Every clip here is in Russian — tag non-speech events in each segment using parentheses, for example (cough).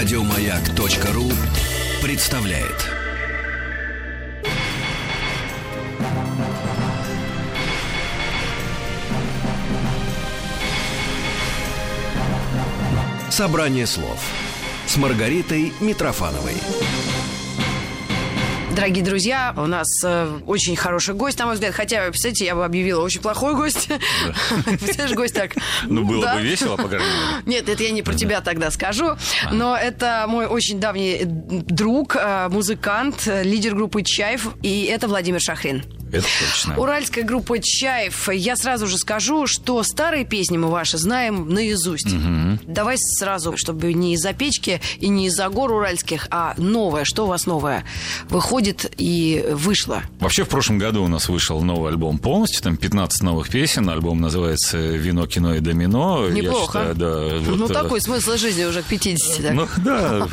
Радиомаяк.ру представляет. Собрание слов с Маргаритой Митрофановой. Дорогие друзья, у нас э, очень хороший гость, на мой взгляд. Хотя, представляете, я бы объявила очень плохой гость. (laughs) Представляешь, гость так. Ну, было бы весело, по крайней мере. Нет, это я не про тебя тогда скажу. Но это мой очень давний друг, э, музыкант, э, лидер группы «Чаев». И это Владимир Шахрин. Это точно. Уральская группа «Чаев». Я сразу же скажу, что старые песни мы ваши знаем наизусть. Давай сразу, чтобы не из-за печки и не из-за гор уральских, а новое. Что у вас новое выходит и вышло? Вообще, в прошлом году у нас вышел новый альбом полностью, там 15 новых песен. Альбом называется «Вино, кино и домино». Я Неплохо. считаю, да, ну, вот, э, такой смысл жизни уже к 50. так. Ну да,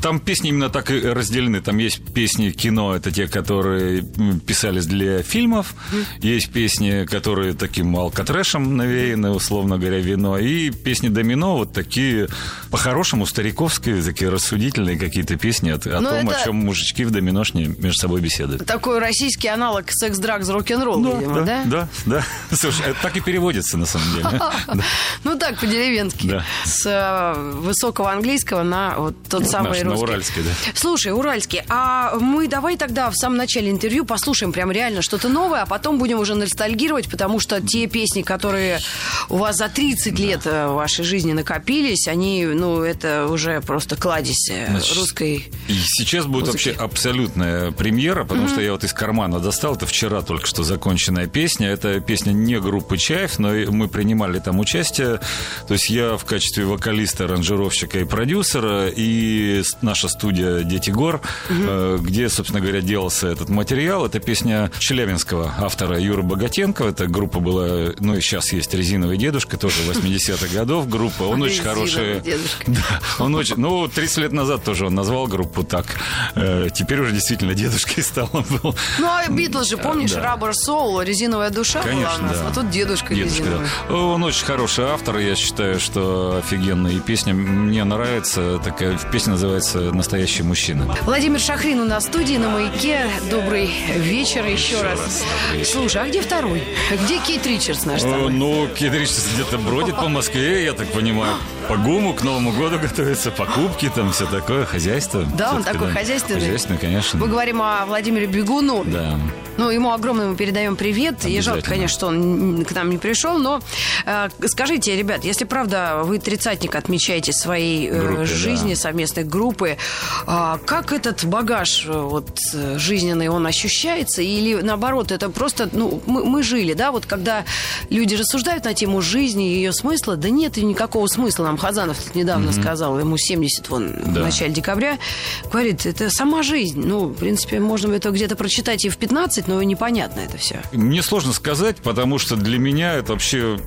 там песни именно так и разделены. Там есть песни кино, это те, которые м, писались для фильмов. Есть песни, которые таким алкотрэшем навеяны, условно говоря, вино. И песни домино, вот такие, по-хорошему, стариковские, такие рассудительные какие-то песни о, о Ну, том, это- о чем мужички в доминошне между собой беседуют. Такой российский аналог секс-драгс рок-н-ролл, видимо, да? да, да. (laughs) Слушай, это так и переводится, на самом деле. (laughs) Да. Ну так, по-деревенски. Да. С э, высокого английского на вот тот самый Наш, на русский. уральский, да. Слушай, уральский, а мы давай тогда в самом начале интервью послушаем прям реально что-то новое, а потом будем уже ностальгировать, потому что те песни, которые у вас за 30 лет э, вашей жизни накопились, они, ну, это уже просто кладезь э, Значит, русской. И сейчас будет музыки. вообще абсолютная премьера, потому что я вот из кармана достал, это вчера только что законченная песня. Это песня не группы Чаев, но мы принимали там участие. То есть я в качестве вокалиста, аранжировщика и продюсера, и наша студия «Дети гор», э, где, собственно говоря, делался этот материал. Это песня челябинского автора Юры Богатенко. Эта группа была, ну и сейчас есть «Резиновый дедушка», тоже 80-х годов группа. Он очень хороший... (laughs) Да, он очень... Ну, 30 лет назад тоже он назвал группу так. Э, Теперь уже действительно дедушкой стал. он был. Ну, а Битлз же, помнишь, да. Rubber Soul, резиновая душа была Конечно, у нас, да. а тут дедушка, Дедушка, резиновый. да. Он очень хороший автор, я считаю, что офигенная и песня мне нравится. Такая песня называется «Настоящий мужчина». Владимир Шахрин у нас в студии на маяке. Добрый вечер еще, раз. Слушай, а где второй? Где Кейт Ричардс наш с тобой? Ну, Кит Ричардс где-то бродит по Москве, я так понимаю. По ГУМу к Новому году готовится, покупки, там все такое, хозяйство. Да, он такой хозяйственный. Хозяйственный, конечно. Мы говорим о Владимире Бегуну. Да. Ну, ему огромное мы передаем привет. И жалко, конечно, что он к нам не пришел. Но э, скажите, ребят, если правда вы тридцатник отмечаете своей э, Группе, жизни, да. совместной группы, а как этот багаж э, вот, э, жизненный, он ощущается? Или наоборот, это просто, ну, мы, мы жили, да, вот когда люди рассуждают на тему жизни и ее смысла, да нет никакого смысла. Нам Хазанов тут недавно сказал, ему 70 вон в Да. начале декабря, говорит, это сама жизнь. Ну, в принципе, можно это где-то прочитать и в 15, но непонятно это все. Мне сложно сказать, потому что для меня это вообще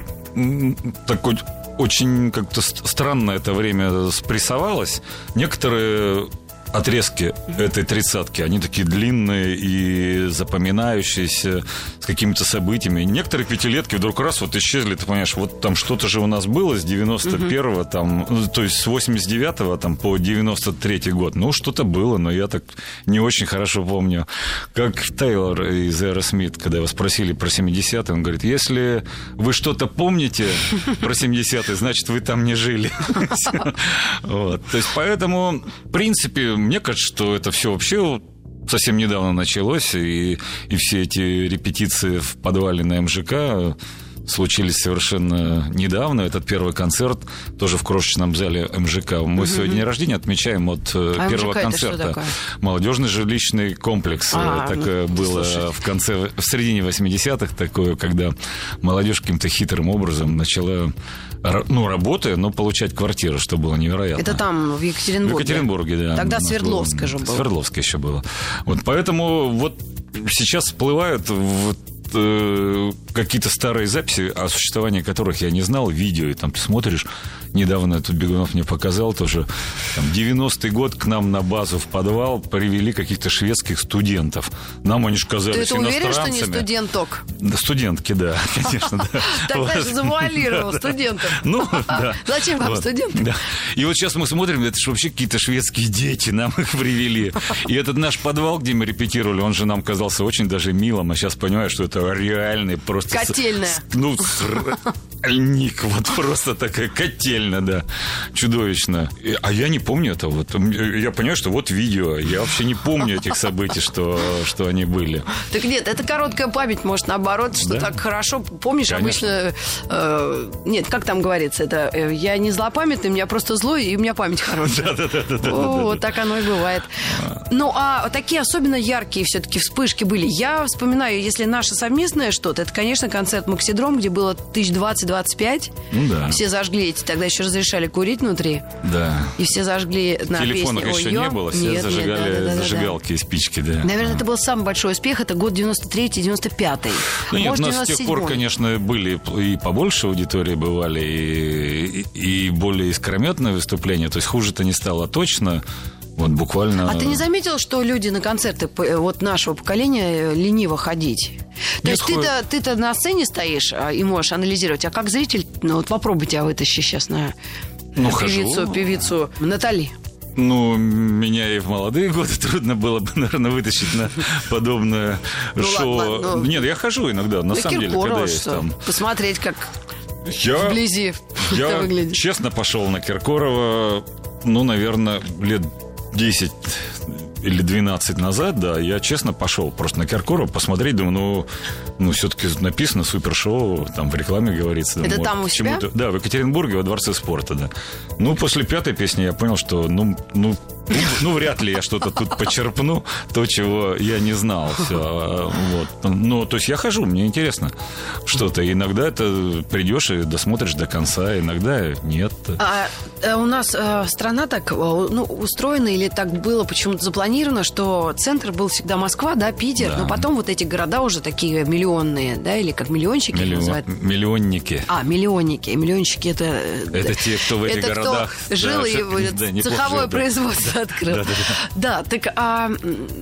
такой очень как-то ст- странно это время спрессовалось. Некоторые отрезки этой тридцатки, они такие длинные и запоминающиеся, с какими-то событиями. Некоторые пятилетки вдруг раз вот исчезли, ты понимаешь, вот там что-то же у нас было с 91-го, там, ну, то есть с 89-го там, по 93-й год. Ну, что-то было, но я так не очень хорошо помню. Как Тейлор из Aerosmith, когда его спросили про 70-е, он говорит, если вы что-то помните про 70-е, значит, вы там не жили. (laughs) То есть, поэтому, в принципе, мне кажется, что это все вообще совсем недавно началось, и, и все эти репетиции в подвале на МЖК случились совершенно недавно. Этот первый концерт тоже в крошечном зале МЖК. Мы сегодня день рождения отмечаем от э, А первого МЖК концерта. Молодежный жилищный комплекс. А, Э, Такое ну, было слушай. в конце, в середине 80-х, такое, когда молодежь каким-то хитрым образом начала, ну, работая, но получать квартиры, что было невероятно. Это там, в В Екатеринбурге. Екатеринбурге, да. Тогда было- же было. Свердловская еще было. Вот поэтому вот сейчас всплывают вот э, какие-то старые записи, о существовании которых я не знал, видео, и там ты смотришь, недавно тут Бегунов мне показал тоже, там, 90-й год к нам на базу в подвал привели каких-то шведских студентов. Нам они же казались Ты это уверен, что не студенток? Да, студентки, да, (laughs) конечно, да. Вот. же завуалировал студентов. Ну, (laughs) да. Зачем вам студенты? И вот сейчас мы смотрим, это же вообще какие-то шведские дети нам их привели. И этот наш подвал, где мы репетировали, он же нам казался очень даже милым, а сейчас понимаю, что это реальный просто... Котельная. Ну, сральник, (laughs) вот просто такая котельная, да, чудовищно. А я не помню этого. Вот. Я понимаю, что вот видео, я вообще не помню этих событий, что, что они были. Так нет, это короткая память, может, наоборот, что Да? так хорошо. Помнишь, Конечно. обычно... э, нет, как там говорится, это э, я не злопамятный, у меня просто злой, и у меня память хорошая. О, Вот так оно и бывает. Ну, а такие особенно яркие все-таки вспышки были. Я вспоминаю, если наше совместное что-то, это, конечно, концерт Максидром, где было тысяч 20-25. Ну да. Все зажгли эти, тогда еще разрешали курить внутри. Да. И все зажгли на Телефонов песне еще не было, все Нет, нет, зажигали да-да-да-да-да. зажигалки и спички, да. Наверное, это был самый большой успех. Это год 93-95. Ну нет, Может, у нас с тех пор, 97-й. конечно, были и побольше аудитории бывали, и, и- и более искрометные выступления. То есть хуже-то не стало точно. Вот буквально... А ты не заметил, что люди на концерты п- вот нашего поколения э, лениво ходить? То Нет, есть ты-то, ты-то на сцене стоишь а, и можешь анализировать, а как зритель, ну вот попробуй тебя вытащи сейчас на Ну, на хожу. певицу, певицу Натали. Ну, меня и в молодые (laughs) годы трудно было бы, наверное, вытащить на подобное Ну, шоу. ладно, ну. Нет, я хожу иногда, на, самом деле, когда есть там. Посмотреть, как Я, вблизи (laughs) это я выглядит. честно пошел на Киркорова, ну, наверное, лет 10 или 12 назад, да, я честно пошел просто на Киркорова посмотреть, думаю, ну, ну все-таки написано супершоу, там в рекламе говорится. Это думаю, там у себя? Да, в Екатеринбурге, во Дворце спорта, да. Ну, после пятой песни я понял, что, ну, ну, ну, ну, вряд ли я что-то тут почерпну, то, чего я не знал. Все, вот. Ну, то есть я хожу, мне интересно что-то. Иногда это придешь и досмотришь до конца, иногда нет. А э, у нас э, страна так э, ну, устроена или так было почему-то запланировано, что центр был всегда Москва, да, Питер, Да. но потом вот эти города уже такие миллионные, да, или как миллионщики Миллион- называют. миллионники. А, миллионники. Миллионщики это... Это те, кто в этих это городах, кто жил да, и да, цеховое производство открыл. Да, да, Да, так а,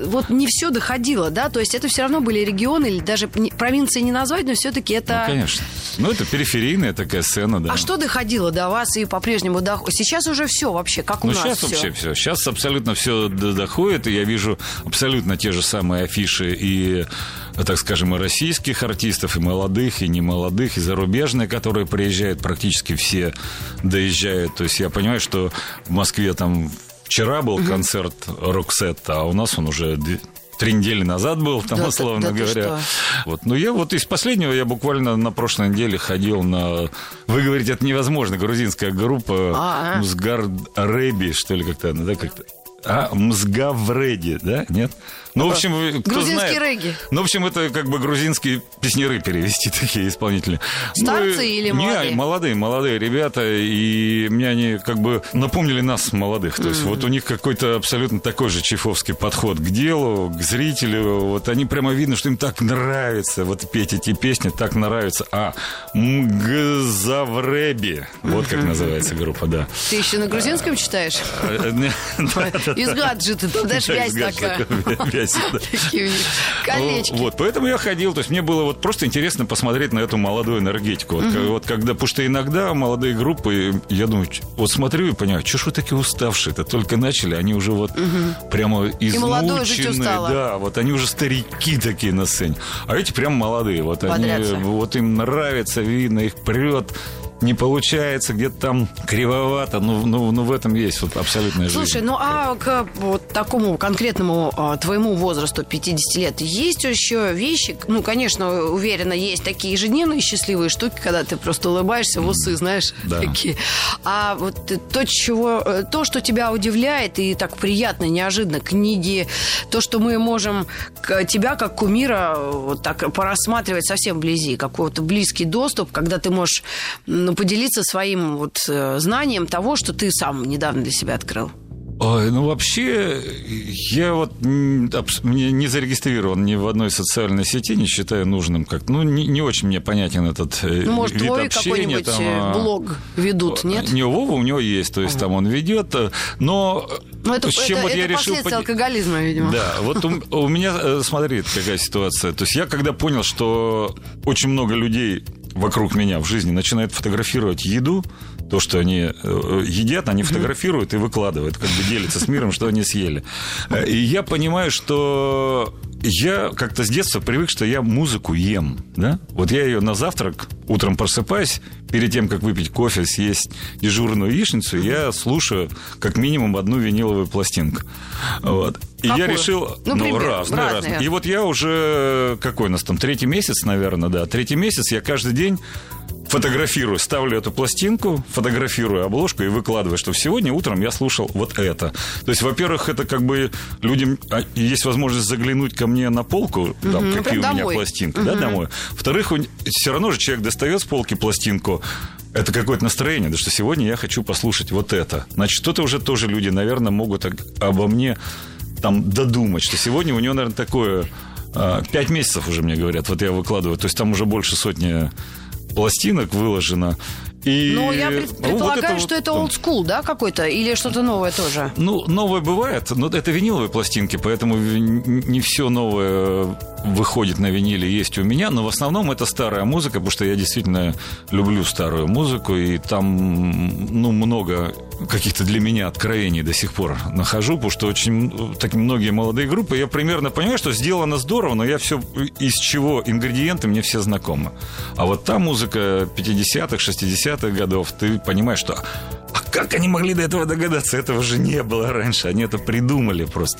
вот не все доходило, да? То есть это все равно были регионы, или даже провинции не назвать, но все-таки это... Ну, конечно. Ну, это периферийная такая сцена, да. А что доходило до вас и по-прежнему доходит? Сейчас уже все вообще, как у Ну, нас сейчас вообще все. Сейчас абсолютно все доходит, и я вижу абсолютно те же самые афиши и, так скажем, и российских артистов, и молодых, и немолодых, и зарубежные, которые приезжают, практически все доезжают. То есть я понимаю, что в Москве там вчера был концерт Роксетта, а у нас он уже Три недели назад был, там, Да условно да говоря. Вот. Ну, я вот из последнего, я буквально на прошлой неделе ходил на... Вы говорите, это невозможно, грузинская группа А, а. Мзгар Реби, что ли, как-то она, да, как-то... А, Мзгавреди, да? Нет? Ну, в общем, кто Грузинский знает... регги. Ну, в общем, это как бы грузинские песняры перевести, (laughs) такие исполнители. Старцы Ну, или не, молодые? молодые, молодые ребята, и мне они как бы напомнили нас, молодых. То есть вот у них какой-то абсолютно такой же чифовский подход к делу, к зрителю. Вот они прямо видно, что им так нравится вот петь эти песни, так нравится. А Мгзавреби, вот как называется группа, да. Ты еще на грузинском читаешь? (laughs) Из гаджета, там, знаешь, Да, (laughs) вязь из гаджета такая. (laughs) Вот, поэтому я ходил. То есть мне было вот просто интересно посмотреть на эту молодую энергетику. Вот, когда, потому что иногда молодые группы, я думаю, вот смотрю и понимаю, что ж вы такие уставшие-то только начали, они уже вот прямо измученные. Да, вот они уже старики такие на сцене. А эти прям молодые. Вот они, вот им нравится, видно, их прет. Не получается, где-то там кривовато, ну, ну, ну в этом есть вот абсолютная жизнь. Слушай, ну а к вот такому конкретному а, твоему возрасту 50 лет есть еще вещи, ну, конечно, уверена, есть такие ежедневные счастливые штуки, когда ты просто улыбаешься в усы, знаешь, Да. такие. А вот то, чего, э, то, что тебя удивляет и так приятно, неожиданно, книги, то, что мы можем тебя как кумира вот так порассматривать совсем вблизи, какой-то близкий доступ, когда ты можешь ну, поделиться своим вот э, знанием того, что ты сам недавно для себя открыл. Ой, ну вообще, я вот мне не зарегистрирован ни в одной социальной сети, не считаю нужным как Ну, не, не очень мне понятен этот э, ну, может, вид твой общения. какой-нибудь э, там, блог ведут, нет? Не, Вова у него есть, то есть ага. там он ведет, но... Ну, это, с чем это, вот это я решил... Под... алкоголизма, видимо. Да, вот у, у меня, смотри, какая ситуация. То есть я когда понял, что очень много людей вокруг меня в жизни начинают фотографировать еду, то, что они э, едят, они фотографируют и выкладывают, как бы делятся с миром, что они съели. И я понимаю, что я как-то с детства привык, что я музыку ем, да? Вот я ее на завтрак утром просыпаюсь, перед тем, как выпить кофе, съесть дежурную яичницу, я слушаю как минимум одну виниловую пластинку. Вот. И Какую? я решил... Ну, ну пример, разные, разные. разные. И вот я уже... Какой у нас там? Третий месяц, наверное, да. Третий месяц я каждый день фотографирую, ставлю эту пластинку, фотографирую обложку и выкладываю, что сегодня утром я слушал вот это. То есть, во-первых, это как бы людям а, есть возможность заглянуть ко мне на полку, там, угу, какие у меня домой. пластинки, угу. да, домой. Во-вторых, все равно же человек достает с полки пластинку, это какое-то настроение, да что сегодня я хочу послушать вот это. Значит, что-то уже тоже люди, наверное, могут обо мне там додумать, что сегодня у него, наверное, такое... А, пять месяцев уже мне говорят, вот я выкладываю, то есть там уже больше сотни пластинок выложено. И... Ну, я предполагаю, вот это что вот, это old school, да, какой-то? Или что-то новое тоже? Ну, новое бывает, но это виниловые пластинки, поэтому не все новое выходит на виниле, есть у меня, но в основном это старая музыка, потому что я действительно люблю старую музыку, и там, ну, много каких-то для меня откровений до сих пор нахожу, потому что очень так многие молодые группы, я примерно понимаю, что сделано здорово, но я все из чего ингредиенты мне все знакомы. А вот та музыка 50-х, 60-х годов, ты понимаешь, что а как они могли до этого догадаться? Этого же не было раньше. Они это придумали просто.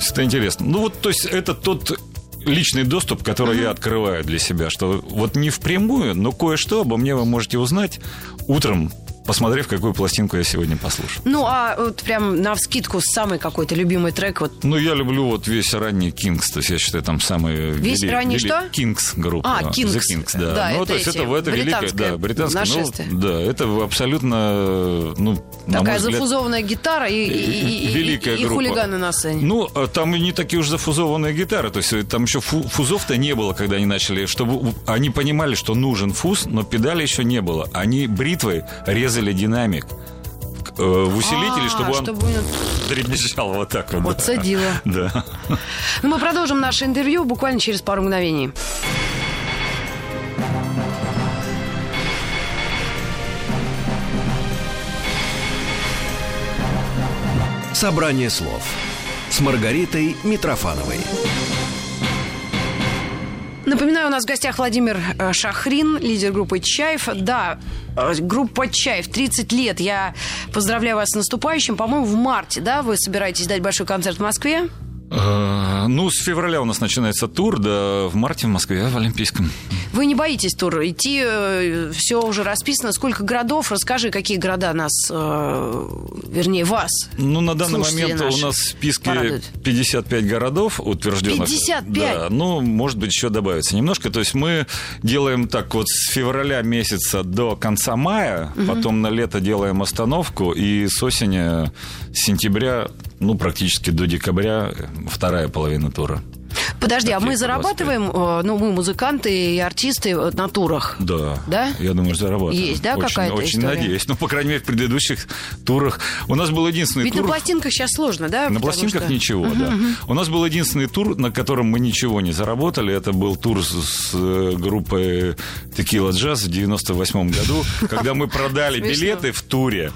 Это интересно. Ну вот, то есть, это тот личный доступ, который mm-hmm. я открываю для себя, что вот не впрямую, но кое-что обо мне вы можете узнать утром посмотрев, какую пластинку я сегодня послушаю. Ну, а вот прям на вскидку самый какой-то любимый трек? Вот... Ну, я люблю вот весь ранний Кингс, то есть я считаю, там самый... Весь вели... ранний вели... что? Кингс группа. А, Кингс. The Kings, да. да ну, это то есть это, это великое, да, британское. Нашествие. Ну, да, это абсолютно, ну, Такая взгляд, зафузованная гитара и, и, и, великая и, и группа. хулиганы на сцене. Ну, а там и не такие уж зафузованные гитары, то есть там еще фузов-то не было, когда они начали, чтобы они понимали, что нужен фуз, но педали еще не было. Они бритвой резали динамик. Э, в усилителе, а, чтобы он чтобы... дребезжал вот так вот. Вот садила. (laughs) Да. Ну, мы продолжим наше интервью буквально через пару мгновений. Собрание слов с Маргаритой Митрофановой. Напоминаю, у нас в гостях Владимир э, Шахрин, лидер группы «Чаев». Да, э, группа «Чаев», 30 лет. Я поздравляю вас с наступающим. По-моему, в марте, да, вы собираетесь дать большой концерт в Москве? Э, ну, с февраля у нас начинается тур, да, в марте в Москве, в Олимпийском. Вы не боитесь тур идти? Э, Все уже расписано. Сколько городов? Расскажи, какие города нас, э, вернее, вас, Ну, на данный момент у нас в списке порадуют. 55 городов утвержденных. 55? Да, ну, может быть, еще добавится немножко. То есть мы делаем так вот с февраля месяца до конца мая, угу. потом на лето делаем остановку, и с осени, с сентября ну, практически до декабря вторая половина тура. Подожди, а мы зарабатываем, э, ну, мы музыканты и артисты на турах? Да. Да? Я думаю, зарабатываем. Есть, да, какая-то Очень история? надеюсь. Ну, по крайней мере, в предыдущих турах. У нас был единственный Ведь тур... на пластинках сейчас сложно, да? На пластинках что... ничего, угу, да. Угу. У нас был единственный тур, на котором мы ничего не заработали. Это был тур с, с э, группой Tequila Jazz в 98 году, (laughs) когда мы продали билеты в туре,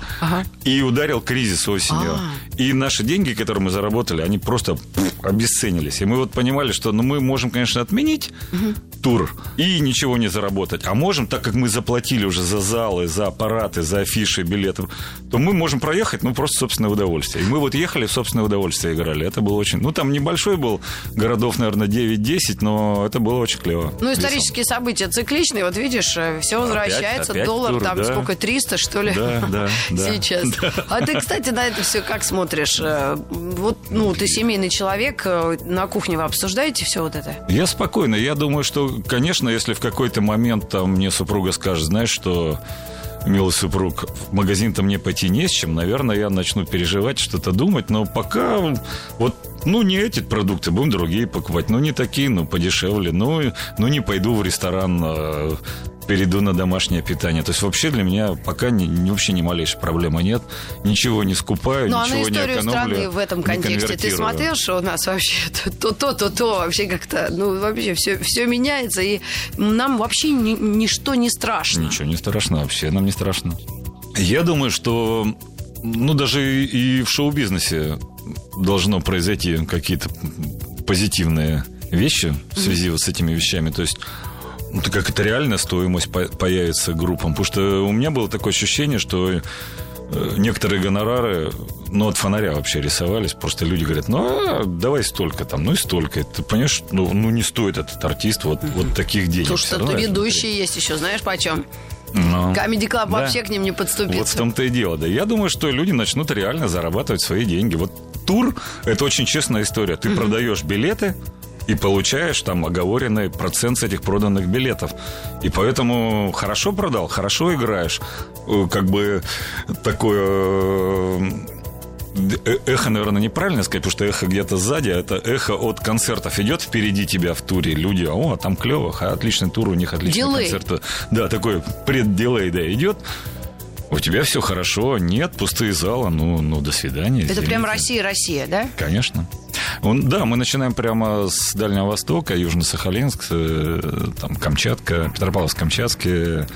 и ударил кризис осенью. А. И наши деньги, которые мы заработали, они просто обесценились. И мы вот понимали, что ну, мы можем, конечно, отменить угу. Тур и ничего не заработать. А можем, так как мы заплатили уже за залы, за аппараты, за афиши, билеты, то мы можем проехать, ну, просто собственное удовольствие. И мы вот ехали в собственное удовольствие играли. Это было очень... Ну, там небольшой был, городов, наверное, 9-10, но это было очень клево. Ну, исторические весело. события цикличные. Вот видишь, э, все возвращается. Опять, опять Доллар тур, там да. сколько, 300, что ли? Да, (laughs) да, Сейчас. (laughs) Да. А ты, кстати, на это все как смотришь? Э, вот, ну, ты семейный человек, э, на кухне вы обсуждаете все вот это? Я спокойно. Я думаю, что, конечно, если в какой-то момент там мне супруга скажет, знаешь, что милый супруг, в магазин-то мне пойти не с чем, наверное, я начну переживать, что-то думать, но пока вот ну, не эти продукты, будем другие покупать. Ну, не такие, ну, подешевле. Ну, ну не пойду в ресторан, э, перейду на домашнее питание. То есть вообще для меня пока не, вообще ни малейшей проблемы нет. Ничего не скупаю, ну, ничего а на историю не экономлю. страны в этом контексте ты смотрел, что у нас вообще (laughs) то, то, то, то, вообще как-то, ну, вообще все, все меняется, и нам вообще ни, ничто не страшно. Ничего не страшно, вообще нам не страшно. Я думаю, что ну, даже и в шоу-бизнесе должно произойти какие-то позитивные вещи в связи mm-hmm. вот с этими вещами. То есть ну, как это реальная стоимость появится группам. Потому что у меня было такое ощущение, что э, некоторые гонорары, ну, от фонаря вообще рисовались. Просто люди говорят, ну, а, давай столько там, ну и столько. Ты понимаешь, ну, ну не стоит этот артист вот, вот таких денег. Слушай, что ведущие есть еще, знаешь, почем? Но... Comedy Club да. вообще к ним не подступится. Вот в том-то и дело, да. Я думаю, что люди начнут реально зарабатывать свои деньги. Вот тур – это очень честная история. Ты mm-hmm. продаешь билеты, и получаешь там оговоренный процент с этих проданных билетов. И поэтому хорошо продал, хорошо играешь. Э, как бы такое э, э, эхо, наверное, неправильно сказать, потому что эхо где-то сзади, а это эхо от концертов идет впереди тебя в туре. Люди, о, там клево, отличный тур, у них отличный концерт. Да, такой преддилей, да, идет. У тебя все хорошо, нет, пустые залы, ну, ну до свидания. Это прям Россия, Россия, да? Конечно. Он, да, мы начинаем прямо с Дальнего Востока, Южно-Сахалинск, э, там Камчатка, Петропавловск-Камчатский,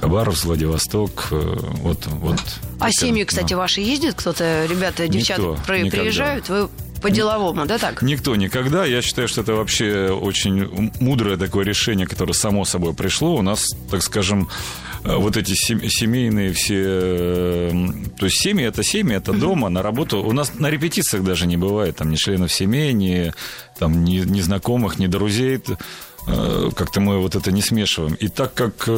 Хабаровск, Владивосток, э, вот, вот. А семьи, кстати, да. ваши ездят? Кто-то, ребята, девчата Никто, приезжают? Вы по-деловому, да, так? Никто никогда. Я считаю, что это вообще очень мудрое такое решение, которое само собой пришло. У нас, так скажем, э, вот эти семейные все... Э, то есть семьи – это семьи, это дома, на работу. У нас на репетициях даже не бывает там ни членов семьи, ни, там, ни, ни знакомых, ни друзей э, как-то мы вот это не смешиваем. И так как...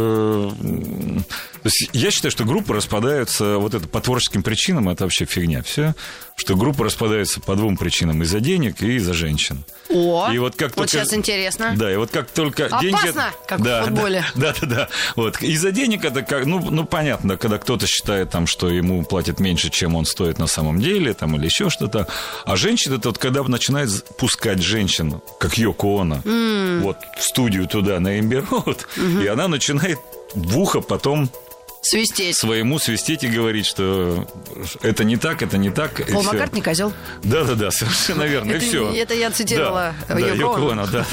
То есть я считаю, что группы распадаются вот это по творческим причинам, это вообще фигня. Все что группа распадается по двум причинам. Из-за денег и из-за женщин. О, и вот, как вот только, сейчас интересно. Да, и вот как только Опасно, деньги... как да, в футболе. Да, (laughs) да, да, да. Вот. Из-за денег это как... Ну, ну, понятно, когда кто-то считает, там, что ему платят меньше, чем он стоит на самом деле, там, или еще что-то. А женщина, это вот когда начинает пускать женщин, как Йоко Оно, mm. вот в студию туда на Эмбер mm-hmm. и она начинает в ухо потом Свистеть. Своему свистеть и говорить, что это не так, это не так. Пол Маккартни козел. Да-да-да, совершенно (laughs) верно. И все. Это я цитировала да, да, Йоко да, да.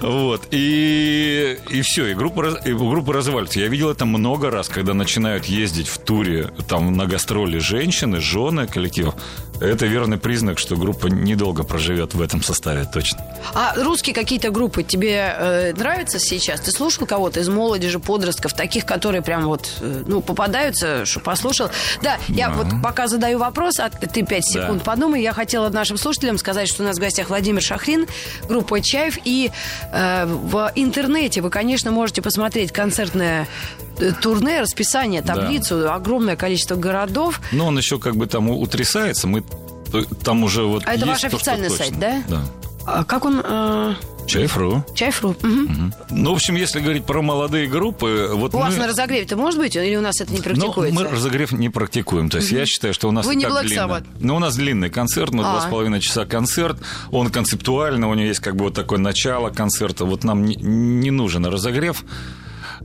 (laughs) Вот. И, и все, и группа, и группа развалится. Я видел это много раз, когда начинают ездить в туре там на гастроли женщины, жены коллективов. Это верный признак, что группа недолго проживет в этом составе, точно. А русские какие-то группы тебе э, нравятся сейчас? Ты слушал кого-то из молодежи, подростков, таких, которые прям вот, э, ну, попадаются, что послушал? Да, я вот пока задаю вопрос, а ты пять секунд да. подумай, я хотела нашим слушателям сказать, что у нас в гостях Владимир Шахрин, группа Чаев, и э, в интернете вы, конечно, можете посмотреть концертное турне, расписание, таблицу, да. огромное количество городов. Но он еще как бы там утрясается. Мы там уже вот А это ваш официальный сайт, да? Да. А как он... Э... Чайфру. Чайфру. Угу. Угу. Ну, в общем, если говорить про молодые группы... Вот у мы... вас на разогреве-то может быть? Или у нас это не практикуется? Ну, мы разогрев не практикуем. То есть угу. я считаю, что у нас Вы не Black. Sabbath? Ну, у нас длинный концерт, мы два с половиной часа концерт. Он концептуально, у него есть как бы вот такое начало концерта. Вот нам не, не нужен разогрев.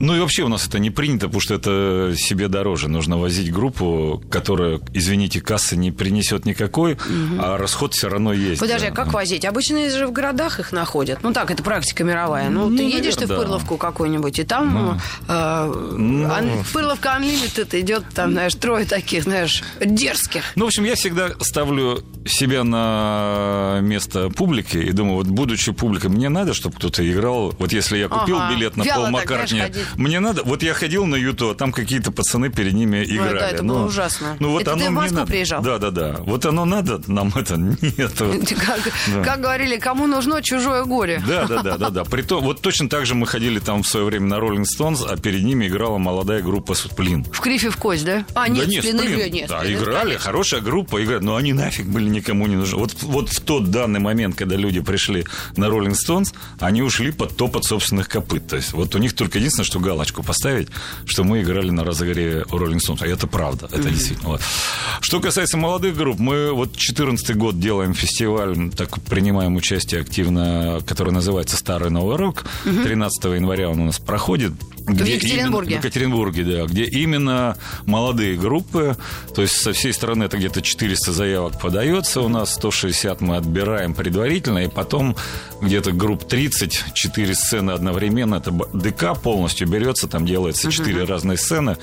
Ну и вообще у нас это не принято, потому что это себе дороже. Нужно возить группу, которая, извините, кассы не принесет никакой, угу. а расход все равно есть. Подожди, а как возить? Обычно же в городах их находят. Ну так, это практика мировая. Ну, ну ты едешь наверное, ты в Пырловку да. какую-нибудь, и там ну, э, ну, Пырловка Unlimited идет, там, знаешь, трое таких, знаешь, дерзких. Ну, в общем, я всегда ставлю себя на место публики и думаю, вот будучи публикой, мне надо, чтобы кто-то играл. Вот если я купил ага. билет на Пол Маккартни мне надо... Вот я ходил на Юту, а там какие-то пацаны перед ними играли. Ой, да, это ну, было ужасно. Ну, вот это оно ты в Москву надо. приезжал? Да, да, да. Вот оно надо, нам это (laughs) нет. (laughs) Как, да. как говорили, кому нужно чужое горе. Да, да, да, да, да. (laughs) Притом, вот точно так же мы ходили там в свое время на Роллинг Стоунс, а перед ними играла молодая группа Сплин. В крифе в кость, да? А, нет, да нет, Сплин, Сплин. нет. Да, Сплин, играли, конечно. хорошая группа, играли, но они нафиг были никому не нужны. Вот, вот в тот данный момент, когда люди пришли на Rolling Stones, они ушли под топот собственных копыт. То есть вот у них только единственное, что галочку поставить, что мы играли на разогреве Rolling Stones. А это правда, это mm-hmm. действительно. Вот. Что касается молодых групп, мы вот 14 год делаем фестиваль, так принимаем участие активно, который называется «Старый Новый Рок». Mm-hmm. 13 января он у нас проходит. Где в Екатеринбурге. Именно, в Екатеринбурге, да. Где именно молодые группы, то есть со всей страны это где-то 400 заявок подается у нас, 160 мы отбираем предварительно, и потом где-то групп 30, 4 сцены одновременно, это ДК полностью берется, там делается 4 uh-huh. разные сцены,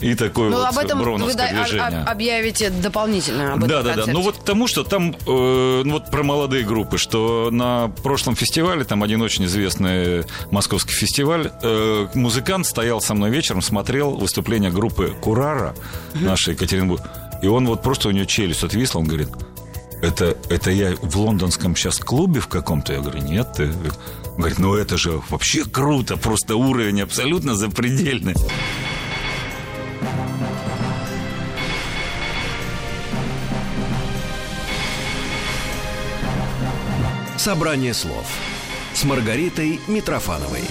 и такое ну, вот об этом броуновское вы движение. объявите дополнительно об Да, этом да, да. Ну вот к тому, что там, э, ну вот про молодые группы, что на прошлом фестивале, там один очень известный московский фестиваль, э, музыкант стоял со мной вечером, смотрел выступление группы Курара, нашей Екатеринбург, и он вот просто у него челюсть отвисла, он говорит, это, это я в лондонском сейчас клубе в каком-то? Я говорю, нет, ты... Он говорит, ну это же вообще круто, просто уровень абсолютно запредельный. Собрание слов с Маргаритой Митрофановой.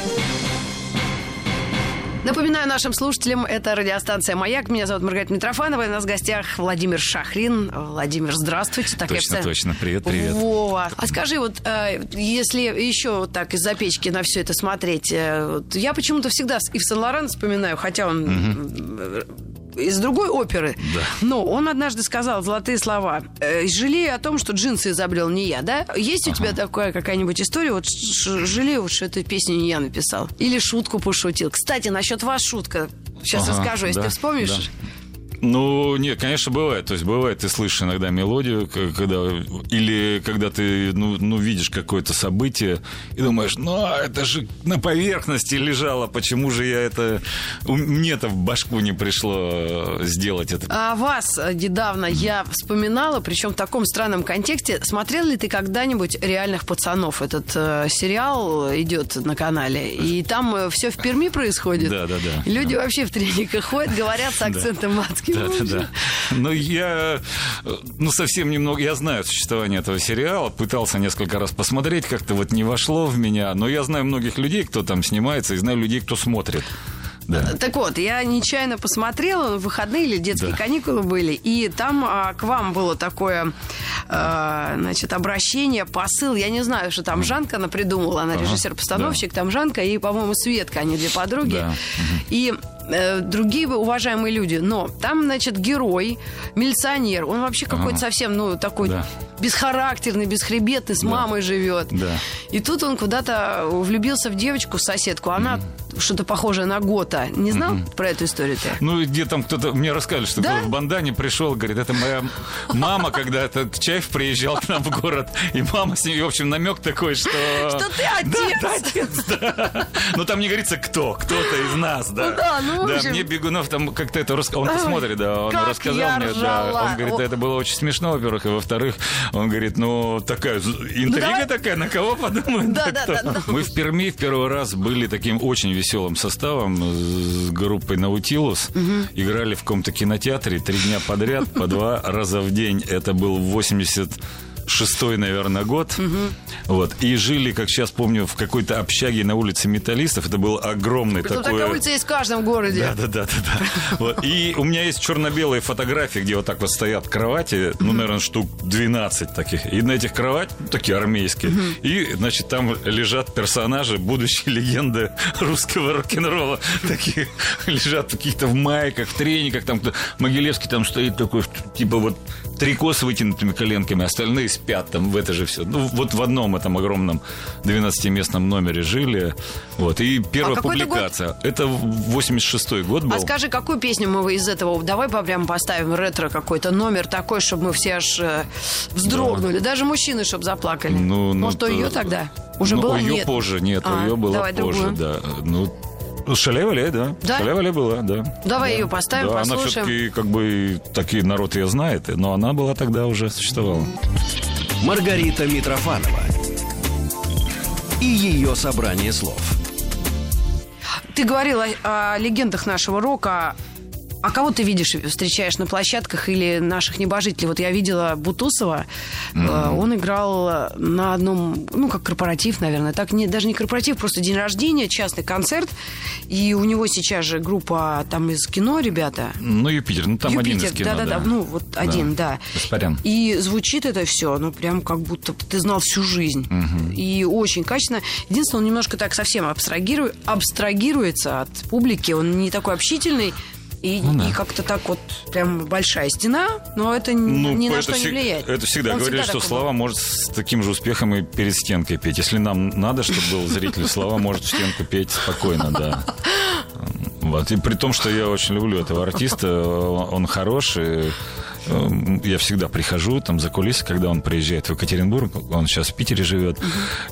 Напоминаю нашим слушателям, это радиостанция «Маяк». Меня зовут Маргарита Митрофанова. И у нас в гостях Владимир Шахрин. Владимир, здравствуйте. Так точно, я точно. Привет, привет. Вова. А скажи, вот э, если еще вот так из-за печки на все это смотреть, э, я почему-то всегда и в Сен-Лоран вспоминаю, хотя он угу из другой оперы. Да. Но он однажды сказал золотые слова. «Э, жалею о том, что джинсы изобрел не я, да? Есть у ага. тебя такая какая-нибудь история? Вот жалею, что эту песню не я написал. Или шутку пошутил. Кстати, насчет вас шутка. Сейчас ага, расскажу, если да, ты вспомнишь. Да. Ну, нет, конечно, бывает. То есть бывает, ты слышишь иногда мелодию, когда, или когда ты ну, ну, видишь какое-то событие и думаешь, ну, это же на поверхности лежало, почему же я это... Мне-то в башку не пришло э, сделать это. А вас э, недавно я вспоминала, причем в таком странном контексте. Смотрел ли ты когда-нибудь «Реальных пацанов»? Этот э, сериал идет на канале, и там э, все в Перми происходит. Да, да, да. Люди да. вообще в трениках ходят, говорят с (laughs) акцентом матки. Да, да, да. Ну, я, ну, совсем немного, я знаю существование этого сериала, пытался несколько раз посмотреть, как-то вот не вошло в меня, но я знаю многих людей, кто там снимается, и знаю людей, кто смотрит. Да. Так вот, я нечаянно посмотрела, выходные или детские да. каникулы были, и там а, к вам было такое, а, значит, обращение, посыл. Я не знаю, что там Жанка она придумала, она ага. режиссер-постановщик, да. там Жанка и, по-моему, Светка, они две подруги. Да. И Э, другие уважаемые люди. Но там, значит, герой, милиционер, он вообще какой-то совсем, ну, такой да. бесхарактерный, бесхребетный, с да. мамой живет. Да. И тут он куда-то влюбился в девочку, соседку. Она. Что-то похожее на Гота. Не знал mm-hmm. про эту историю-то? Ну, где там кто-то... Мне рассказали, что да? в бандане пришел, говорит, это моя мама, когда это Чаев приезжал к нам в город, и мама с ней, в общем, намек такой, что... Что ты отец! Да, отец, да. Но там не говорится кто, кто-то из нас, да. Ну да, ну да, мне Бегунов там как-то это рассказал. Он посмотрит, да, он рассказал мне, да. Он говорит, это было очень смешно, во-первых, и во-вторых, он говорит, ну, такая интрига ну, такая, на кого подумают? Да, да, да. Мы в Перми в первый раз были таким очень веселым составом с группой Наутилус. Играли в каком-то кинотеатре три дня подряд, по два раза в день. Это был 80 шестой, наверное, год. Угу. Вот. И жили, как сейчас помню, в какой-то общаге на улице Металлистов. Это был огромный Притом такой... такая улица есть в каждом городе. Да, да, да, да. да. Вот. И у меня есть черно-белые фотографии, где вот так вот стоят кровати, ну, наверное, штук 12 таких. И на этих кроватях, ну, такие армейские. И, значит, там лежат персонажи, будущие легенды русского рок-н-ролла. Такие лежат какие-то в майках, в трениках. Там Могилевский там стоит такой, типа вот трико с вытянутыми коленками, остальные спят там в это же все. Ну, вот в одном этом огромном 12-местном номере жили. Вот. И первая а публикация. Это, это 86-й год был. А скажи, какую песню мы из этого... Давай прям поставим ретро какой-то номер такой, чтобы мы все аж э, вздрогнули. Да. Даже мужчины, чтобы заплакали. Ну, ну, Может, то ее тогда? Уже ну, было? Ее нет. позже, нет, а, ее было позже, другую. да. Ну, Шаляй да. да? Шаляй была, да. Давай да. ее поставим, да, послушаем. Она все-таки, как бы, такие народ ее знает, но она была тогда уже существовала. Маргарита Митрофанова и ее собрание слов. Ты говорила о, о легендах нашего рока. А кого ты видишь, встречаешь на площадках или наших небожителей? Вот я видела Бутусова, mm-hmm. он играл на одном, ну, как корпоратив, наверное, так не, даже не корпоратив, просто день рождения, частный концерт, и у него сейчас же группа там из кино, ребята. Ну, Юпитер, ну, там Юпитер, один из кино, да, да, ну, вот да. один, да. Гаспарян. И звучит это все, ну, прям как будто ты знал всю жизнь. Угу. И очень качественно. Единственное, он немножко так совсем абстрагирует, абстрагируется от публики, он не такой общительный, и, ну, да. и как-то так вот прям большая стена, но это ну, ни на это что всег... не влияет. Это всегда Он говорили, всегда что слова был. может с таким же успехом и перед стенкой петь. Если нам надо, чтобы был зритель, слова может в стенку петь спокойно, да. Вот. И при том, что я очень люблю этого артиста, он хороший, я всегда прихожу там за кулисы, когда он приезжает в Екатеринбург, он сейчас в Питере живет.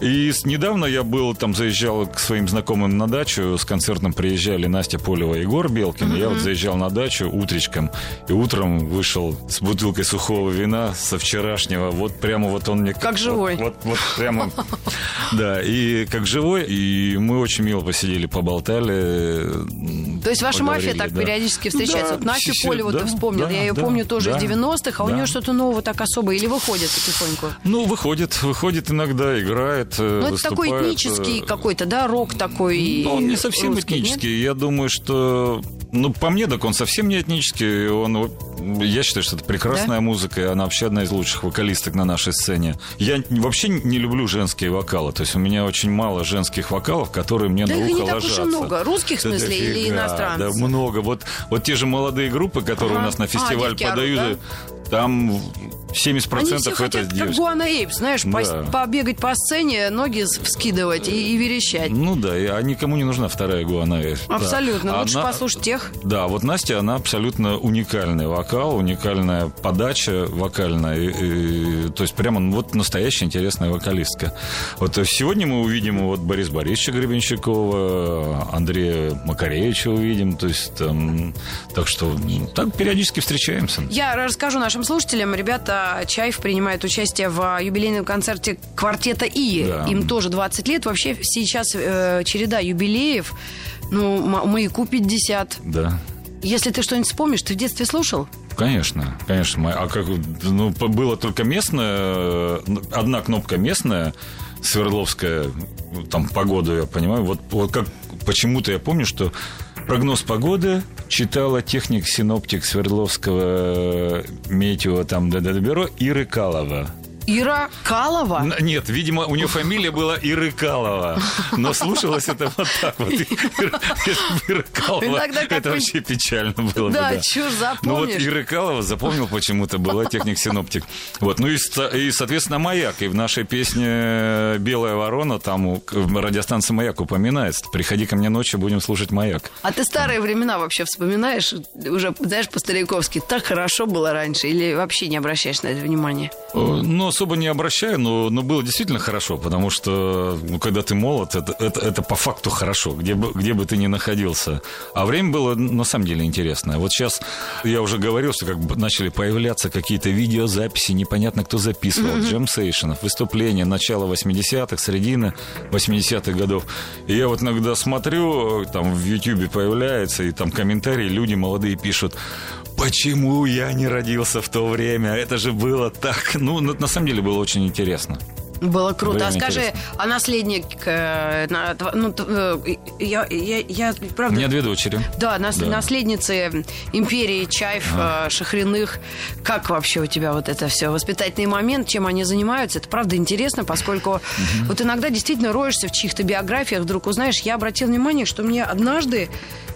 И недавно я был, там заезжал к своим знакомым на дачу, с концертом приезжали Настя Полева и Егор Белкин. Я вот заезжал на дачу утречком, и утром вышел с бутылкой сухого вина со вчерашнего. Вот прямо вот он мне... Как живой. Вот, вот, вот прямо... (laughs) Да, и как живой, и мы очень мило посидели, поболтали. То есть ваша мафия так периодически встречается? Вот Настю Полеву ты вспомнил, я ее помню тоже 90-х, а да. у нее что-то нового так особое? Или выходит потихоньку? Ну, выходит, выходит иногда, играет, Ну, это такой этнический какой-то, да, рок такой Ну, он не совсем русский, этнический. Нет? Я думаю, что... Ну, по мне, так он совсем не этнический. Он, я считаю, что это прекрасная да? музыка, и она вообще одна из лучших вокалисток на нашей сцене. Я вообще не люблю женские вокалы. То есть у меня очень мало женских вокалов, которые мне да на ухо не так ложатся. Уж и много. Русских, в смысле, да, или иностранцев? Да, много. Вот, вот те же молодые группы, которые ага. у нас на фестиваль а, подают, да? Там 70% Они все это хотят, как Гуана Эйпс, знаешь, да. по, побегать по сцене, ноги вскидывать и, и верещать. Ну да, а никому не нужна вторая Гуана Эйпс. Абсолютно, да. лучше Одна... послушать тех. Да, вот Настя, она абсолютно уникальный вокал, уникальная подача вокальная, и, и, то есть прямо ну, вот настоящая интересная вокалистка. Вот сегодня мы увидим вот Борис Борисовича Гребенщикова, Андрея Макаревича увидим, то есть там, так что так периодически встречаемся. Я расскажу нашим слушателям, ребята Чаев принимает участие в юбилейном концерте квартета И. Да. Им тоже 20 лет. Вообще сейчас э, череда юбилеев. Ну, маяку 50. Да. Если ты что-нибудь вспомнишь, ты в детстве слушал? Конечно, конечно. А как, ну, было только местное, одна кнопка местная, Свердловская, там погоду я понимаю. Вот, вот как почему-то я помню, что прогноз погоды читала техник-синоптик Свердловского метео там бюро Иры Калова. Ира Калова? Нет, видимо, у нее фамилия была Иры Калова. Но слушалось это вот так вот. Ира Калова. Это вообще печально было бы. Да, чушь запомнишь. Ну вот Ира Калова запомнил почему-то, была техник-синоптик. Вот, ну и, соответственно, «Маяк». И в нашей песне «Белая ворона» там радиостанция «Маяк» упоминается. «Приходи ко мне ночью, будем слушать «Маяк». А ты старые времена вообще вспоминаешь? Уже, знаешь, по-стариковски. Так хорошо было раньше? Или вообще не обращаешь на это внимание? Ну, особо не обращаю, но, но было действительно хорошо, потому что, ну, когда ты молод, это, это, это по факту хорошо, где бы, где бы ты ни находился. А время было, на самом деле, интересное. Вот сейчас я уже говорил, что как бы начали появляться какие-то видеозаписи, непонятно, кто записывал, mm-hmm. джемсейшенов, выступления начала 80-х, середины 80-х годов. И я вот иногда смотрю, там в Ютьюбе появляется, и там комментарии, люди молодые пишут, почему я не родился в то время? Это же было так... Ну, на самом деле было очень интересно. Было круто. Время а скажи, интересно. а наследник... Э, ну, э, я, я, я, правда... У меня две дочери. Да, нас, да. наследницы империи Чаев, а. Шахриных. Как вообще у тебя вот это все? Воспитательный момент, чем они занимаются? Это правда интересно, поскольку угу. вот иногда действительно роешься в чьих-то биографиях, вдруг узнаешь. Я обратил внимание, что мне однажды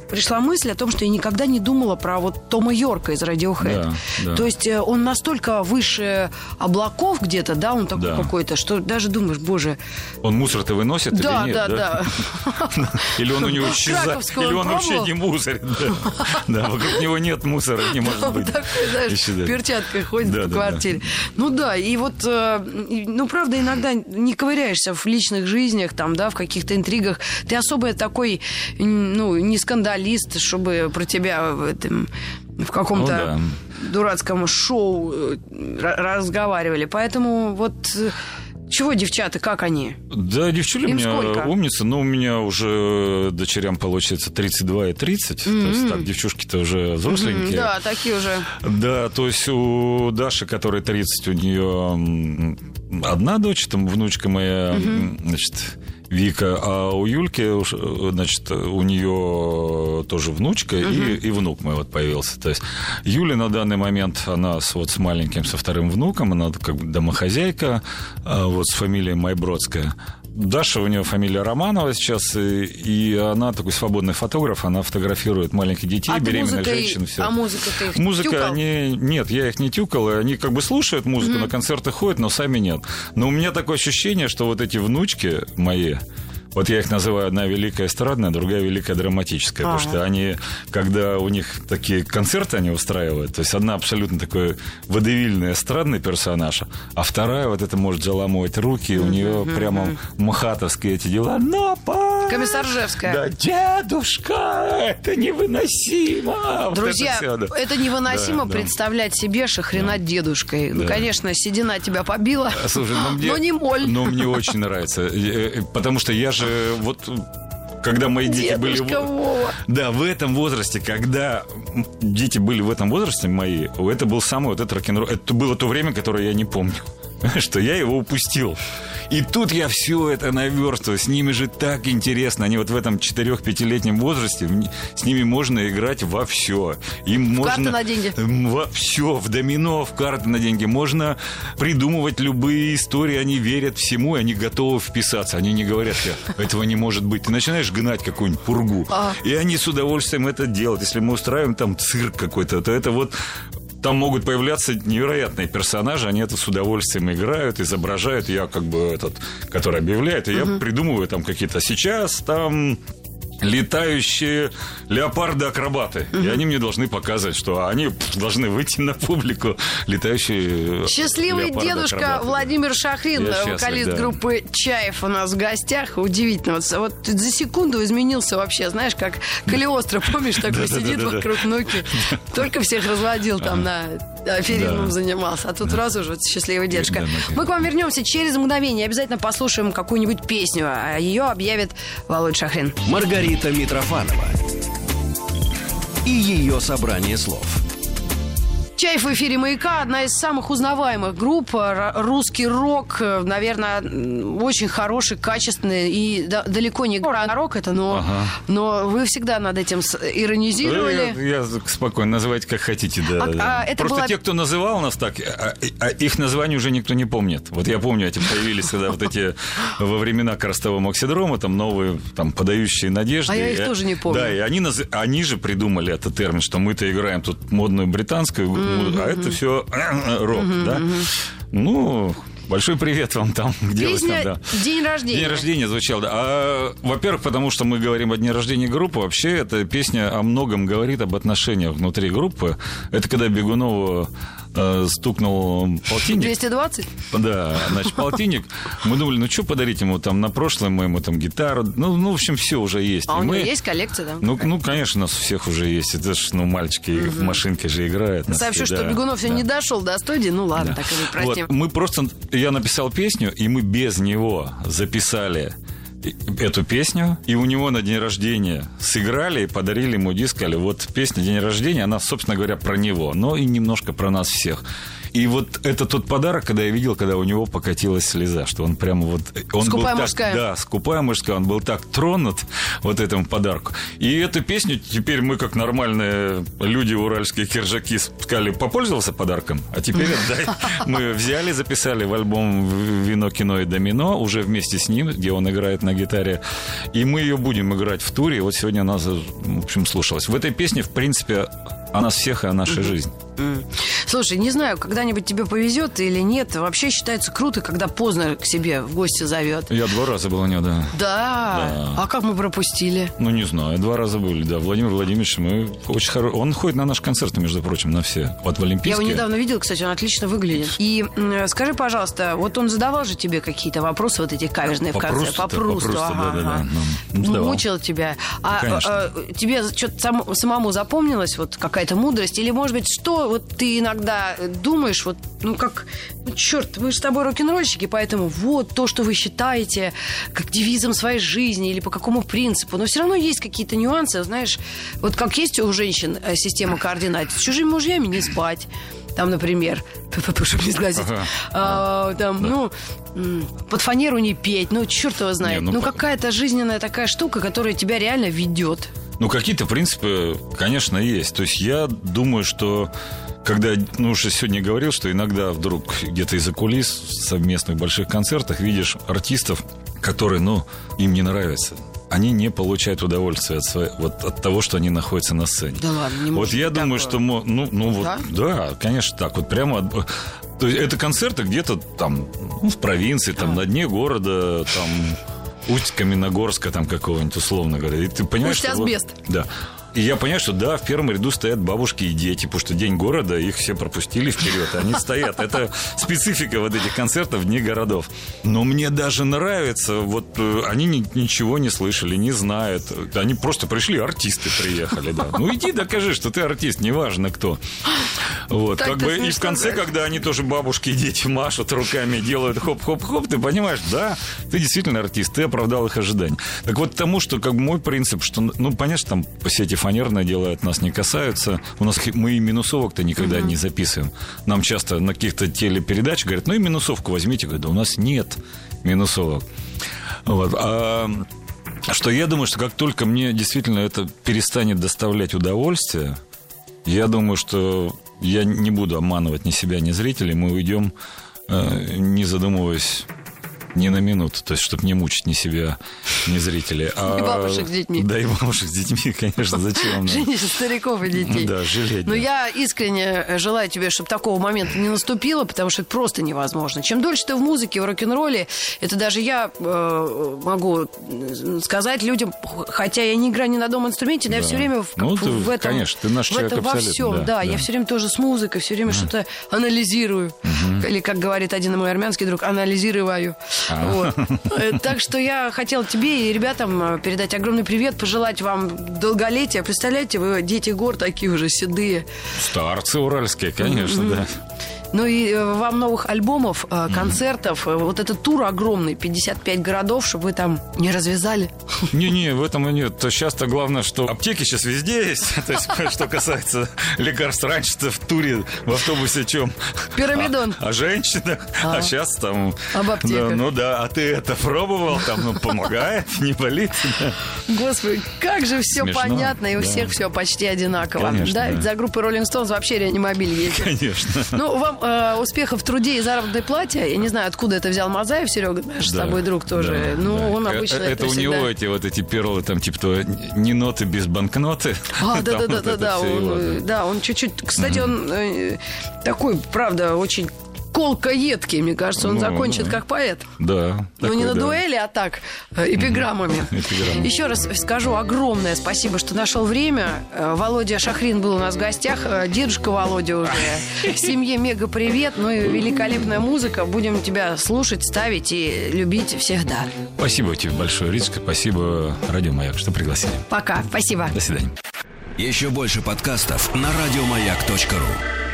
пришла мысль о том, что я никогда не думала про вот Тома Йорка из Radiohead. Да, да. То есть э, он настолько выше облаков где-то, да, он такой да. какой-то, что даже думаешь, боже... Он мусор-то выносит да, или нет? Да, да, да. (laughs) Или он у него исчезает, или он вообще не мусорит. (laughs) Да, вокруг него нет мусора, не может быть. в перчатках ходит по квартире. Ну да, и вот, э, ну правда, иногда не ковыряешься в личных жизнях, там, да, в каких-то интригах. Ты особо такой, ну, не скандалист, журналист, чтобы про тебя в этом в каком-то ну, да. дурацком шоу э, разговаривали. Поэтому вот э, Чего девчата, как они? Да, девчули у Им меня сколько? умницы, но у меня уже дочерям получается 32 и 30. То есть так, девчушки-то уже взросленькие. Да, такие уже. Да, то есть у Даши, которой 30, у нее одна дочь, там внучка моя, м, значит, Вика, а у Юльки, э, значит, у нее тоже внучка и, и внук мой вот появился. То есть Юля на данный момент, она с, вот с маленьким, со вторым внуком, она как бы домохозяйка, а вот с фамилией Майбродская. Даша, у нее фамилия Романова сейчас, и, и она такой свободный фотограф, она фотографирует маленьких детей, а беременных женщин. всё. А музыка ты их Музыка, тюкал? они... Нет, я их не тюкал, и они как бы слушают музыку, на концерты ходят, но сами нет. Но у меня такое ощущение, что вот эти внучки мои, вот я их называю одна великая эстрадная, другая великая драматическая, Ага. потому что они, когда у них такие концерты они устраивают, то есть одна абсолютно такой водевильный эстрадный персонаж, а вторая вот это может заламывать руки, у нее прямо махатовские эти дела. Но, па! Комиссар Ржевская. Да, дедушка, это невыносимо. Вот Друзья, это всё, да. это невыносимо Да, да. представлять себе шахрена дедушкой. Ну, Да. конечно, седина тебя побила, Слушай, ну (laughs) мне, но не моль. Но мне очень нравится. Э, э, Потому что я же вот когда мои дети были... Дедушка в- Вова. Да, в этом возрасте, когда дети были в этом возрасте мои, это был самый вот этот рок-н-ролл. Это было то время, которое я не помню. (laughs) Что я его упустил. И тут я все это наверстываю. С ними же так интересно. Они вот в этом 4-5-летнем возрасте, в с ними можно играть во все. Им карты можно... на деньги. Во все, в домино, в карты на деньги. Можно придумывать любые истории, они верят всему, и они готовы вписаться. Они не говорят, «Я- (laughs) этого не может быть. Ты начинаешь гнать какую-нибудь пургу, А. и они с удовольствием это делают. Если мы устраиваем там цирк какой-то, то это вот там могут появляться невероятные персонажи, они это с удовольствием играют, изображают. Я как бы этот, который объявляет, и я придумываю там какие-то сейчас там летающие леопарды-акробаты. И они мне должны показывать, что они должны выйти на публику летающие Счастливый дедушка. Владимир Шахрин, Я вокалист да. группы Чаев у нас в гостях. Удивительно. Вот, вот за секунду изменился вообще, знаешь, как Калиостро, помнишь, такой сидит вокруг Нуки. (laughs) Только всех разводил там на аферизмом Да. занимался. А тут сразу же вот счастливый дедушка. Да, Мы к вам вернемся через мгновение. Обязательно послушаем какую-нибудь песню. А ее объявит Володь Шахрин. Маргарита Митрофанова и ее собрание слов. Чаев в эфире «Маяка» одна из самых узнаваемых групп. Русский рок, э, наверное, очень хороший, качественный и да- далеко не рок это, но, Ага. но вы всегда над этим иронизировали. Ну, Я, я спокойно, называйте как хотите, да. А- да. а это Просто была- те, кто называл нас так, а- а их название уже никто не помнит. Вот я помню, эти появились когда вот эти во времена Коростового Максидрома, там новые, там, подающие надежды. А я их И- тоже не помню. Да, и они же придумали этот термин, что мы-то играем тут модную британскую, музыку, а это все (clears throat) рок, да? Ну, большой привет вам там, (laughs) где Песня вы там, да. «День рождения». День рождения звучал, да. А, во-первых, потому что мы говорим о дне рождения группы. Вообще, эта песня о многом говорит об отношениях внутри группы. Это когда Бегунову э, стукнул полтинник. 220? Да, значит, (laughs) полтинник. Мы думали, ну что подарить ему там на прошлое, мы ему там гитару. Ну, ну в общем, все уже есть. А И у него мы- есть коллекция, да? Ну, ну, конечно, у нас у всех уже есть. Это ж, ну, мальчики в машинке же играют. Сообщу, все, что да, Бегунов все да. не дошел до студии. Ну ладно, так и простим. Вот, мы просто... Я написал песню, и мы без него записали эту песню, и у него на день рождения сыграли и подарили ему диск, сказали, вот песня «День рождения», она, собственно говоря, про него, но и немножко про нас всех. И вот это тот подарок, когда я видел, когда у него покатилась слеза, что он прямо вот... Он Скупая был так- мужская. Да, скупая мужская, он был так тронут вот этому подарку. И эту песню теперь мы, как нормальные люди, уральские киржаки, сказали, попользовался подарком, а теперь (laughs) отдай. Мы взяли, записали в альбом «Вино, кино и домино» уже вместе с ним, где он играет на гитаре. И мы ее будем играть в туре. Вот сегодня она, в общем, слушалась. В этой песне, в принципе, о нас всех и о нашей жизни. Слушай, не знаю, когда-нибудь тебе повезет или нет. Вообще считается круто, когда поздно к себе в гости зовет. Я два раза был у него, да. Да. А как мы пропустили? Ну, не знаю, два раза были, да. Владимир Владимирович, мы очень хоро... Он ходит на наши концерты, между прочим, на все. Вот в Я Олимпийские. его недавно видела, кстати, он отлично выглядит. И скажи, пожалуйста, вот он задавал же тебе какие-то вопросы, вот эти каверзные По в конце. По Прусту, по Прусту, ага, да-да-да. ага. Ну, задавал. Мучил тебя. А, конечно. а, тебе что-то самому запомнилось, вот какая-то мудрость? Или, может быть, что вот ты иногда думаешь, вот, ну как, ну, черт, мы же с тобой рок-н-ролльщики, поэтому вот то, что вы считаете как девизом своей жизни или по какому принципу, но все равно есть какие-то нюансы, знаешь, вот как есть у женщин э, система координат, с чужими мужьями не спать, там, например, (laughs) чтобы не сглазить, ага. а, там, да. ну, под фанеру не петь, ну, черт его знает. Не, ну, ну какая-то жизненная такая штука, которая тебя реально ведет. Ну, какие-то принципы, конечно, есть. То есть я думаю, что когда, ну, уже сегодня говорил, что иногда вдруг где-то из-за кулис в совместных больших концертах видишь артистов, которые, ну, им не нравятся они не получают удовольствия от, своей, вот, от того, что они находятся на сцене. Да ладно, не Вот я думаю, что... Ну, ну вот, да? да, конечно, так. Вот прямо... То есть это концерты где-то там ну, в провинции, там а. на дне города, там Усть Каменогорска там какого-нибудь, условно говоря. И ты понимаешь, Усть Асбест. Вот, да. И я понимаю, что да, в первом ряду стоят бабушки и дети, потому что день города, их все пропустили вперед, они стоят. Это специфика вот этих концертов дни городов. Но мне даже нравится, вот э, они ничего не слышали, не знают. Они просто пришли, артисты приехали, да. Ну иди докажи, что ты артист, неважно кто. Вот, так как бы, и в конце, сказать. когда они тоже бабушки и дети машут руками, делают хоп-хоп-хоп, ты понимаешь, да, ты действительно артист, ты оправдал их ожидания. Так вот тому, что как бы мой принцип, что, ну, понятно, там по сети фанерное дело от нас не касаются. У нас мы и минусовок-то никогда угу. не записываем. Нам часто на каких-то телепередачах говорят, ну и минусовку возьмите. Говорят, да у нас нет минусовок. Вот. А что я думаю, что как только мне действительно это перестанет доставлять удовольствие, я думаю, что я не буду обманывать ни себя, ни зрителей, мы уйдем, э, не задумываясь ни на минуту, то есть, чтобы не мучить ни себя, ни зрителей. А... (laughs) И бабушек с детьми. Да, и бабушек с детьми, (laughs) конечно, зачем нам? Женить стариков и детей. Да, жалеть. Но я искренне желаю тебе, чтобы такого момента не наступило, потому что это просто невозможно. Чем дольше ты в музыке, в рок-н-ролле, это даже я э, могу сказать людям, хотя я не играю ни на одном инструменте, но да. я все время в, ну, ты, в этом, конечно, ты наш в этом во всем, да, да, да, я все время тоже с музыкой, все время mm. что-то анализирую. Mm-hmm. Или, как говорит один мой армянский друг, анализирую. Вот. Э, так что я хотела тебе и ребятам э, передать огромный привет, пожелать вам долголетия. Представляете, вы дети гор такие уже седые. Старцы уральские, конечно, да. Ну и э, вам новых альбомов, э, концертов. Mm-hmm. Вот этот тур огромный, 55 городов, чтобы вы там не развязали. Не-не, в этом и нет. Сейчас-то главное, что аптеки сейчас везде есть. (laughs) То есть, что касается лекарств, раньше-то в туре, в автобусе чем? Пирамидон. О, о женщинах. А. а сейчас там... Об аптеках. Ну да, а ты это пробовал? Там, ну, помогает, (laughs) не болит. Господи, как же все понятно, и у всех все почти одинаково. Да, ведь за группой Rolling Stones вообще реанимобиль есть. Конечно. Ну, вам э, успехов в труде и заработной плате. Я не знаю, откуда это взял Мазаев, Серега, наш да, с тобой друг тоже. Да, ну, да. он обычно это, это у всегда... него эти вот эти перлы, там, типа, то, не ноты без банкноты. А, (laughs) да-да-да, да, он, да, он чуть-чуть... Кстати, он э, такой, правда, очень колко едкий, мне кажется, он ну, закончит как поэт. Да. Но не на да. дуэли, а так, э, эпиграммами. Еще раз скажу огромное спасибо, что нашел время. Э, Володя Шахрин был у нас в гостях. Э, дедушка Володя уже. (laughs) Семье мега привет. Ну и великолепная музыка. Будем тебя слушать, ставить и любить всегда. Спасибо тебе большое, Ритска. Спасибо, Радио Маяк, что пригласили. Пока. Спасибо. До свидания. Еще больше подкастов на радиомаяк.ру